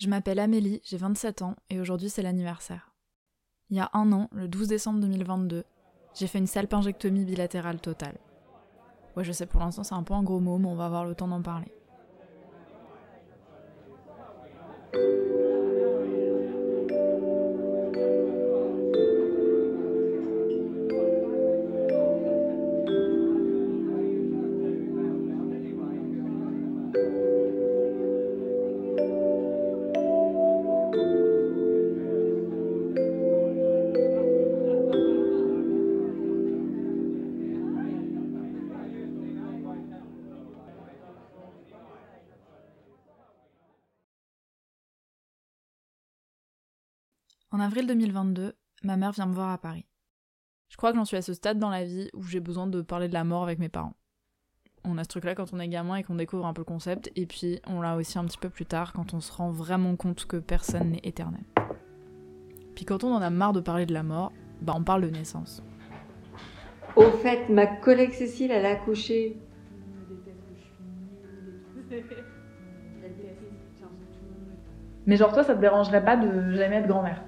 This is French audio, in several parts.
Je m'appelle Amélie, j'ai 27 ans et aujourd'hui c'est l'anniversaire. Il y a un an, le 12 décembre 2022, j'ai fait une salpingectomie bilatérale totale. Ouais, je sais, pour l'instant c'est un peu un gros mot, mais on va avoir le temps d'en parler. Avril 2022, ma mère vient me voir à Paris. Je crois que j'en suis à ce stade dans la vie où j'ai besoin de parler de la mort avec mes parents. On a ce truc-là quand on est gamin et qu'on découvre un peu le concept, et puis on l'a aussi un petit peu plus tard quand on se rend vraiment compte que personne n'est éternel. Puis quand on en a marre de parler de la mort, bah on parle de naissance. Au fait, ma collègue Cécile, elle a accouché. Mais genre toi, ça te dérangerait pas de jamais être grand-mère?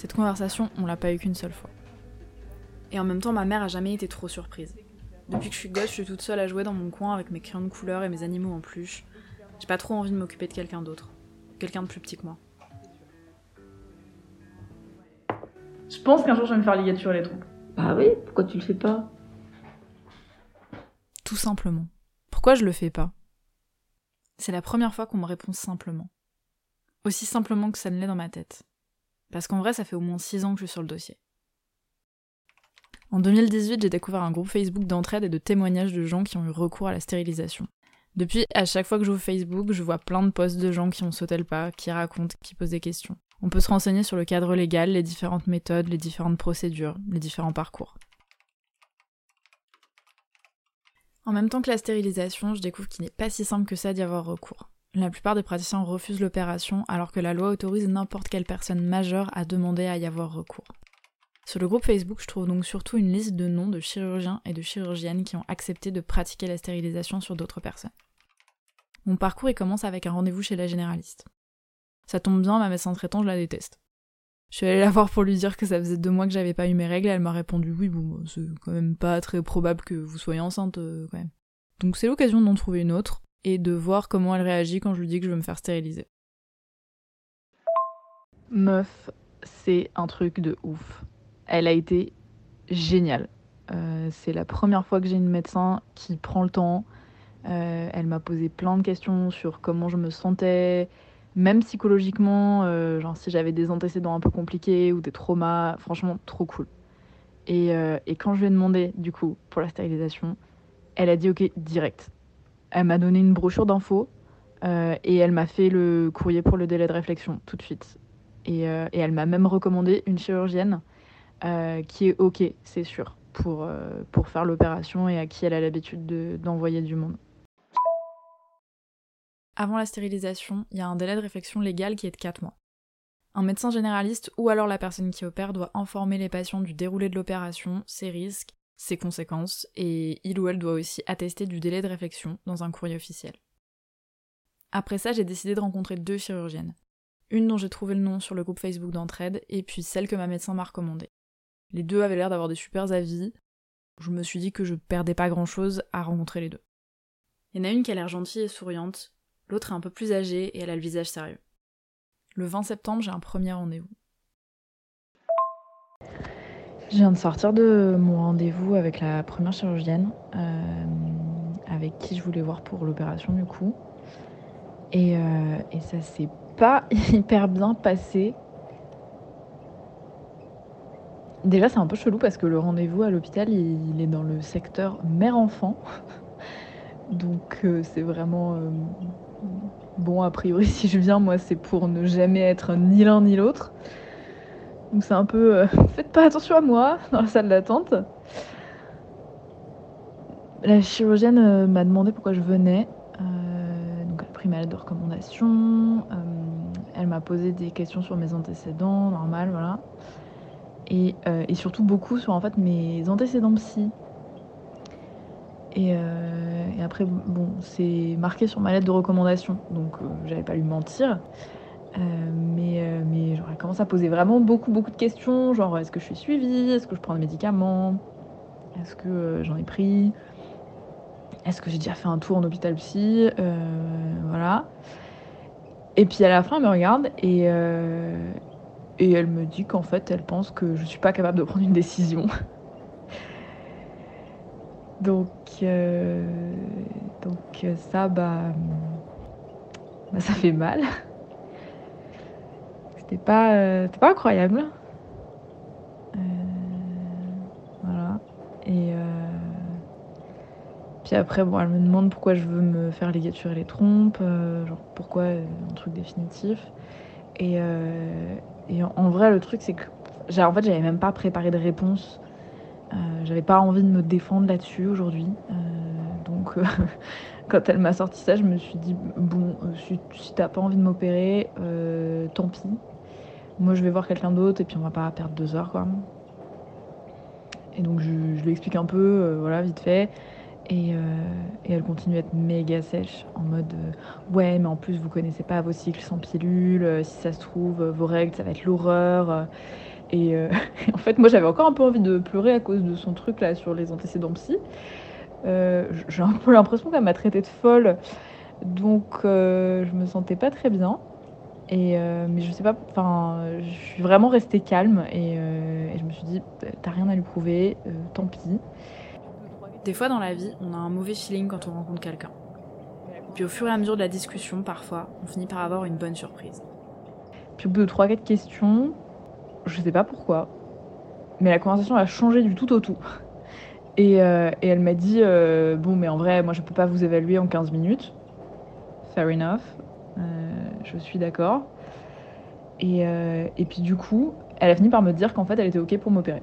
Cette conversation, on l'a pas eu qu'une seule fois. Et en même temps, ma mère a jamais été trop surprise. Depuis que je suis gosse, je suis toute seule à jouer dans mon coin avec mes crayons de couleur et mes animaux en peluche. J'ai pas trop envie de m'occuper de quelqu'un d'autre. Quelqu'un de plus petit que moi. Je pense qu'un jour je vais me faire ligature les trompes. Bah oui, pourquoi tu le fais pas? Tout simplement. Pourquoi je le fais pas? C'est la première fois qu'on me répond simplement. Aussi simplement que ça ne l'est dans ma tête. Parce qu'en vrai, ça fait au moins 6 ans que je suis sur le dossier. En 2018, j'ai découvert un groupe Facebook d'entraide et de témoignages de gens qui ont eu recours à la stérilisation. Depuis, à chaque fois que j'ouvre Facebook, je vois plein de posts de gens qui ont sauté le pas, qui racontent, qui posent des questions. On peut se renseigner sur le cadre légal, les différentes méthodes, les différentes procédures, les différents parcours. En même temps que la stérilisation, je découvre qu'il n'est pas si simple que ça d'y avoir recours. La plupart des praticiens refusent l'opération alors que la loi autorise n'importe quelle personne majeure à demander à y avoir recours. Sur le groupe Facebook, je trouve donc surtout une liste de noms de chirurgiens et de chirurgiennes qui ont accepté de pratiquer la stérilisation sur d'autres personnes. Mon parcours il commence avec un rendez-vous chez la généraliste. Ça tombe bien, ma médecin traitant, je la déteste. Je suis allée la voir pour lui dire que ça faisait deux mois que j'avais pas eu mes règles et elle m'a répondu oui, bon, c'est quand même pas très probable que vous soyez enceinte euh, quand même. Donc c'est l'occasion d'en trouver une autre et de voir comment elle réagit quand je lui dis que je veux me faire stériliser. Meuf, c'est un truc de ouf elle a été géniale. Euh, c'est la première fois que j'ai une médecin qui prend le temps. Euh, elle m'a posé plein de questions sur comment je me sentais, même psychologiquement, euh, genre si j'avais des antécédents un peu compliqués ou des traumas, franchement trop cool. Et, et, quand je lui ai demandé du coup pour la stérilisation, elle a dit ok direct. Elle m'a donné une brochure d'infos et elle m'a fait le courrier pour le délai de réflexion tout de suite. Et, et elle m'a même recommandé une chirurgienne euh, qui est OK, c'est sûr, pour, euh, pour faire l'opération et à qui elle a l'habitude d'envoyer du monde. Avant la stérilisation, il y a un délai de réflexion légal qui est de 4 mois. Un médecin généraliste ou alors la personne qui opère doit informer les patients du déroulé de l'opération, ses risques, ses conséquences, et il ou elle doit aussi attester du délai de réflexion dans un courrier officiel. Après ça, j'ai décidé de rencontrer deux chirurgiennes. Une dont j'ai trouvé le nom sur le groupe Facebook d'entraide, et puis celle que ma médecin m'a recommandée. Les deux avaient l'air d'avoir des super avis. Je me suis dit que je perdais pas grand chose à rencontrer les deux. Il y en a une qui a l'air gentille et souriante, l'autre est un peu plus âgée et elle a le visage sérieux. Le 20 septembre, j'ai un premier rendez-vous. Je viens de sortir de mon rendez-vous avec la première chirurgienne, euh, avec qui je voulais voir pour l'opération du coup. Et, euh, et ça s'est pas hyper bien passé. Déjà, c'est un peu chelou parce que le rendez-vous à l'hôpital, il, est dans le secteur mère-enfant. Donc, euh, c'est vraiment. Euh, bon, a priori, si je viens, moi, c'est pour ne jamais être ni l'un ni l'autre. Donc, c'est un peu. Euh, faites pas attention à moi dans la salle d'attente. La chirurgienne m'a demandé pourquoi je venais. donc, elle a pris ma lettre de recommandation. elle m'a posé des questions sur mes antécédents, normal, voilà. Euh, et, surtout beaucoup sur en fait mes antécédents psy. Et, euh, et après, bon, c'est marqué sur ma lettre de recommandation, donc euh, j'avais pas lui mentir. Euh, mais euh, mais genre, elle commence à poser vraiment beaucoup, beaucoup de questions, genre est-ce que je suis suivie, est-ce que je prends des médicaments, est-ce que euh, j'en ai pris, est-ce que j'ai déjà fait un tour en hôpital psy, voilà. Et puis à la fin, elle me regarde et, et elle me dit qu'en fait, elle pense que je suis pas capable de prendre une décision. Donc, donc ça, bah, bah, ça fait mal. C'était pas, euh, pas incroyable. Euh, voilà. Et euh, puis après, bon, elle me demande pourquoi je veux me faire ligaturer les trompes, genre pourquoi un truc définitif. Et, et en, vrai, le truc, c'est que en fait, j'avais même pas préparé de réponse. J'avais pas envie de me défendre là-dessus aujourd'hui. Donc, quand elle m'a sorti ça, je me suis dit bon, si, t'as pas envie de m'opérer, tant pis. Moi, je vais voir quelqu'un d'autre et puis on va pas perdre deux heures, quoi. Et donc, je, lui explique un peu, euh, voilà, vite fait. Et, euh, et elle continue à être méga sèche, en mode euh, ouais, mais en plus, vous connaissez pas vos cycles sans pilule. si ça se trouve, vos règles, ça va être l'horreur. Et en fait, moi, j'avais encore un peu envie de pleurer à cause de son truc là sur les antécédents psy. J'ai un peu l'impression qu'elle m'a traitée de folle, donc je me sentais pas très bien. Et euh, mais je sais pas, enfin, je suis vraiment restée calme et, euh, et je me suis dit, t'as rien à lui prouver, euh, tant pis. Des fois dans la vie, on a un mauvais feeling quand on rencontre quelqu'un. Puis au fur et à mesure de la discussion, parfois, on finit par avoir une bonne surprise. Puis au bout de 3-4 questions, je sais pas pourquoi, mais la conversation a changé du tout au tout. Et, et elle m'a dit Bon, mais en vrai, moi je peux pas vous évaluer en 15 minutes. Fair enough. Je suis d'accord. Et, euh, et puis du coup, elle a fini par me dire qu'en fait elle était ok pour m'opérer.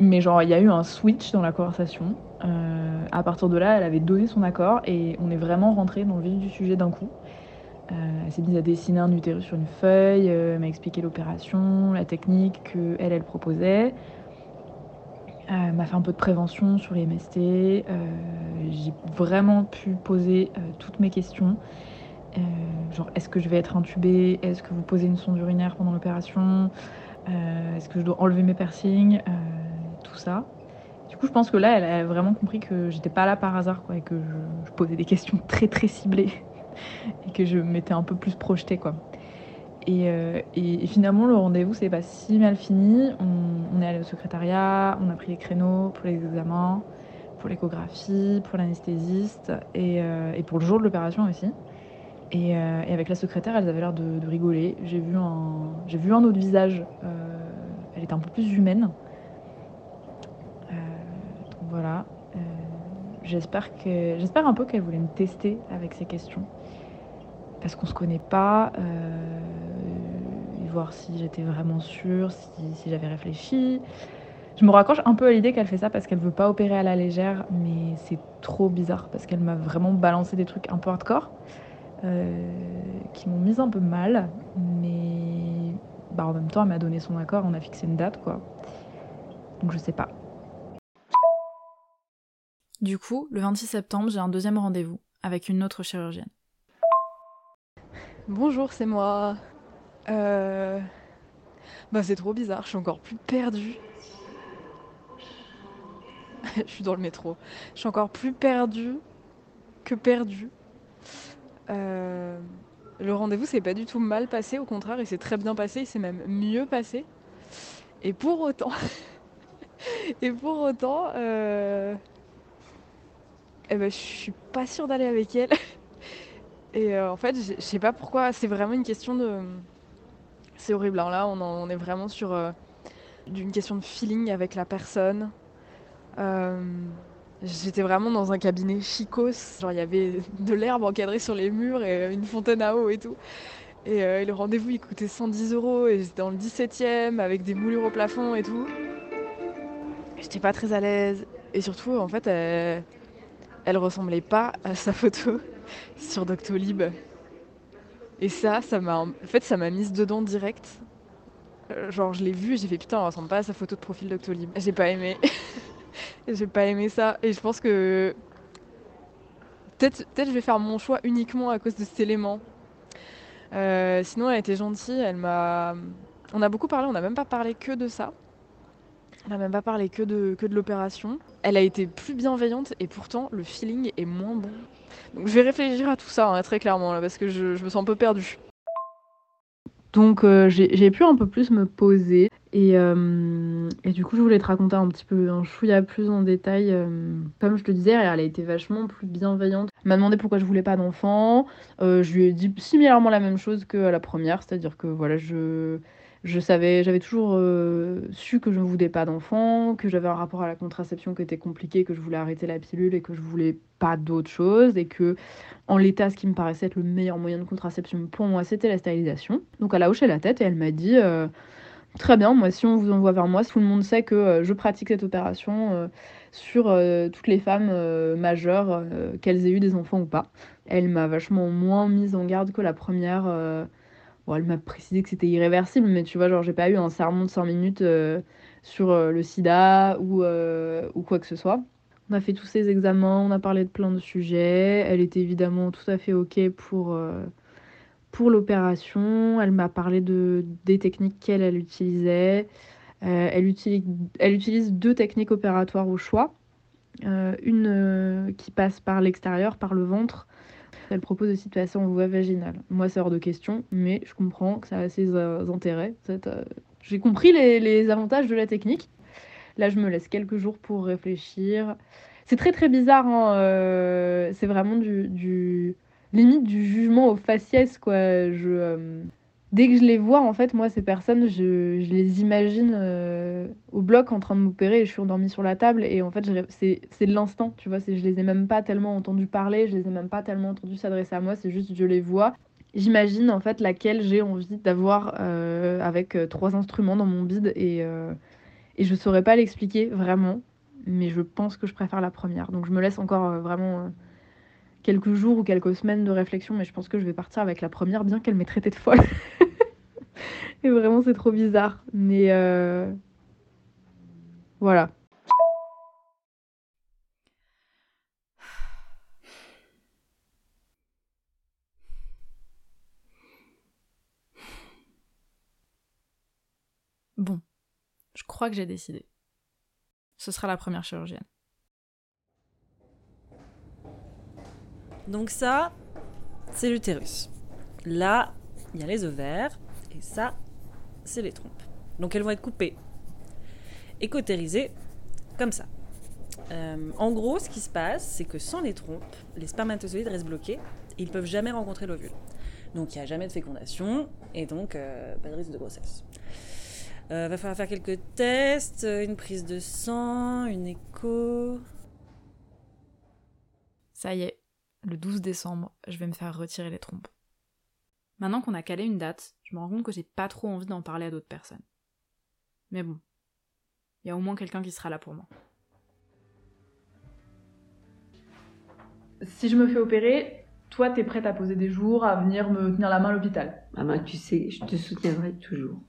Mais genre, il y a eu un switch dans la conversation. Euh, à partir de là, elle avait donné son accord et on est vraiment rentré dans le vif du sujet d'un coup. Euh, elle s'est mise à dessiner un utérus sur une feuille, m'a expliqué l'opération, la technique que elle, proposait. Elle m'a fait un peu de prévention sur les MST. J'ai vraiment pu poser toutes mes questions. Genre, est-ce que je vais être intubée? Est-ce que vous posez une sonde urinaire pendant l'opération? Euh, Est-ce que je dois enlever mes piercings? Euh, Tout ça. Du coup, je pense que là, elle a vraiment compris que j'étais pas là par hasard, quoi, et que je, posais des questions très très ciblées et que je m'étais un peu plus projetée, quoi. Et, euh, et- finalement, le rendez-vous s'est pas si mal fini. On, est allé au secrétariat, on a pris les créneaux pour les examens, pour l'échographie, pour l'anesthésiste et, et pour le jour de l'opération aussi. Et, euh, et avec la secrétaire, elles avaient l'air de, rigoler. J'ai vu un, j'ai vu un autre visage. euh, elle était un peu plus humaine. Euh, donc voilà. J'espère que, j'espère un peu qu'elle voulait me tester avec ces questions parce qu'on se connaît pas, voir si j'étais vraiment sûre, si, j'avais réfléchi. Je me raccroche un peu à l'idée qu'elle fait ça parce qu'elle veut pas opérer à la légère, mais c'est trop bizarre parce qu'elle m'a vraiment balancé des trucs un peu hardcore qui m'ont mise un peu mal, mais bah, en même temps elle m'a donné son accord, on a fixé une date quoi. Donc je sais pas. Du coup, le 26 septembre, j'ai un deuxième rendez-vous avec une autre chirurgienne. Bonjour, c'est moi. Euh... Bah c'est trop bizarre, je suis encore plus perdue. je suis dans le métro. Je suis encore plus perdue que perdue. Euh, Le rendez-vous s'est pas du tout mal passé, au contraire, il s'est très bien passé, il s'est même mieux passé. Et pour autant, et pour autant, euh... eh ben, je suis pas sûre d'aller avec elle. Et euh, en fait, je sais pas pourquoi, c'est vraiment une question de. C'est horrible, hein, là, on, est vraiment sur d'une question de feeling avec la personne. Euh, J'étais vraiment dans un cabinet chicos, genre il y avait de l'herbe encadrée sur les murs et une fontaine à eau et tout. Et, euh, le rendez-vous il coûtait 110 euros et j'étais dans le 17ème avec des moulures au plafond et tout. J'étais pas très à l'aise et surtout en fait elle, elle ressemblait pas à sa photo sur Doctolib. Et ça, ça m'a, en fait, ça m'a mise dedans direct. Euh, Genre, je l'ai vue j'ai fait putain, elle ressemble pas à sa photo de profil Doctolib. J'ai pas aimé. j'ai pas aimé ça. Et je pense que Peut-être peut je vais faire mon choix uniquement à cause de cet élément. Euh, sinon, elle était gentille, elle m'a... On a beaucoup parlé, on n'a même pas parlé que de ça. On n'a même pas parlé que de, que de l'opération. Elle a été plus bienveillante et pourtant le feeling est moins bon. Donc je vais réfléchir à tout ça hein, très clairement parce que je, je me sens un peu perdue. Donc euh, j'ai pu un peu plus me poser et, euh, et, du coup je voulais te raconter un petit peu un chouïa plus en détail. Euh, comme je te disais, elle a été vachement plus bienveillante. Elle m'a demandé pourquoi je voulais pas d'enfant. je lui ai dit similairement la même chose que la première, c'est-à-dire que voilà je je savais, j'avais toujours euh, su que je ne voulais pas d'enfant, que j'avais un rapport à la contraception qui était compliqué, que je voulais arrêter la pilule et que je voulais pas d'autre chose et que en l'état, ce qui me paraissait être le meilleur moyen de contraception pour moi, c'était la stérilisation. Donc elle a hoché la tête et elle m'a dit euh, très bien, moi si on vous envoie vers moi, tout le monde sait que euh, je pratique cette opération sur toutes les femmes majeures, qu'elles aient eu des enfants ou pas. Elle m'a vachement moins mise en garde que la première elle m'a précisé que c'était irréversible, mais tu vois, genre, j'ai pas eu un sermon de 5 minutes euh, sur euh, le sida ou, euh, ou quoi que ce soit. On a fait tous ces examens, on a parlé de plein de sujets. Elle était évidemment tout à fait OK pour, pour l'opération. Elle m'a parlé de, des techniques qu'elle elle utilisait. elle, utilise, elle utilise deux techniques opératoires au choix. une qui passe par l'extérieur, par le ventre, elle propose aussi de passer en voie vaginale. Moi, c'est hors de question, mais je comprends que ça a ses euh, intérêts. Euh, j'ai compris les, avantages de la technique. Là, je me laisse quelques jours pour réfléchir. C'est très très bizarre. Hein, euh, c'est vraiment du, du, limite du jugement au faciès, quoi. Je dès que je les vois, en fait, moi, ces personnes, je, je les imagine euh, au bloc en train de m'opérer et je suis endormie sur la table. Et en fait, c'est de l'instant, tu vois. Je les ai même pas tellement entendu parler, je les ai même pas tellement entendu s'adresser à moi, c'est juste je les vois. J'imagine en fait laquelle j'ai envie d'avoir euh, avec euh, trois instruments dans mon bide et, et je saurais pas l'expliquer vraiment, mais je pense que je préfère la première. Donc je me laisse encore vraiment quelques jours ou quelques semaines de réflexion, mais je pense que je vais partir avec la première, bien qu'elle m'ait traité de folle. Et vraiment, c'est trop bizarre. Mais euh... voilà. Bon, je crois que j'ai décidé. Ce sera la première chirurgienne. Donc ça, c'est l'utérus. Là, il y a les ovaires. Et ça, c'est les trompes. Donc elles vont être coupées et comme ça. Euh, en gros, ce qui se passe, c'est que sans les trompes, les spermatozoïdes restent bloqués et ils peuvent jamais rencontrer l'ovule. Donc il n'y a jamais de fécondation et donc euh, pas de risque de grossesse. Euh, va falloir faire quelques tests, une prise de sang, une écho. Ça y est, le 12 décembre, je vais me faire retirer les trompes. Maintenant qu'on a calé une date, je me rends compte que j'ai pas trop envie d'en parler à d'autres personnes. Mais bon, il y a au moins quelqu'un qui sera là pour moi. Si je me fais opérer, toi t'es prête à poser des jours, à venir me tenir la main à l'hôpital Maman, tu sais, je te soutiendrai toujours.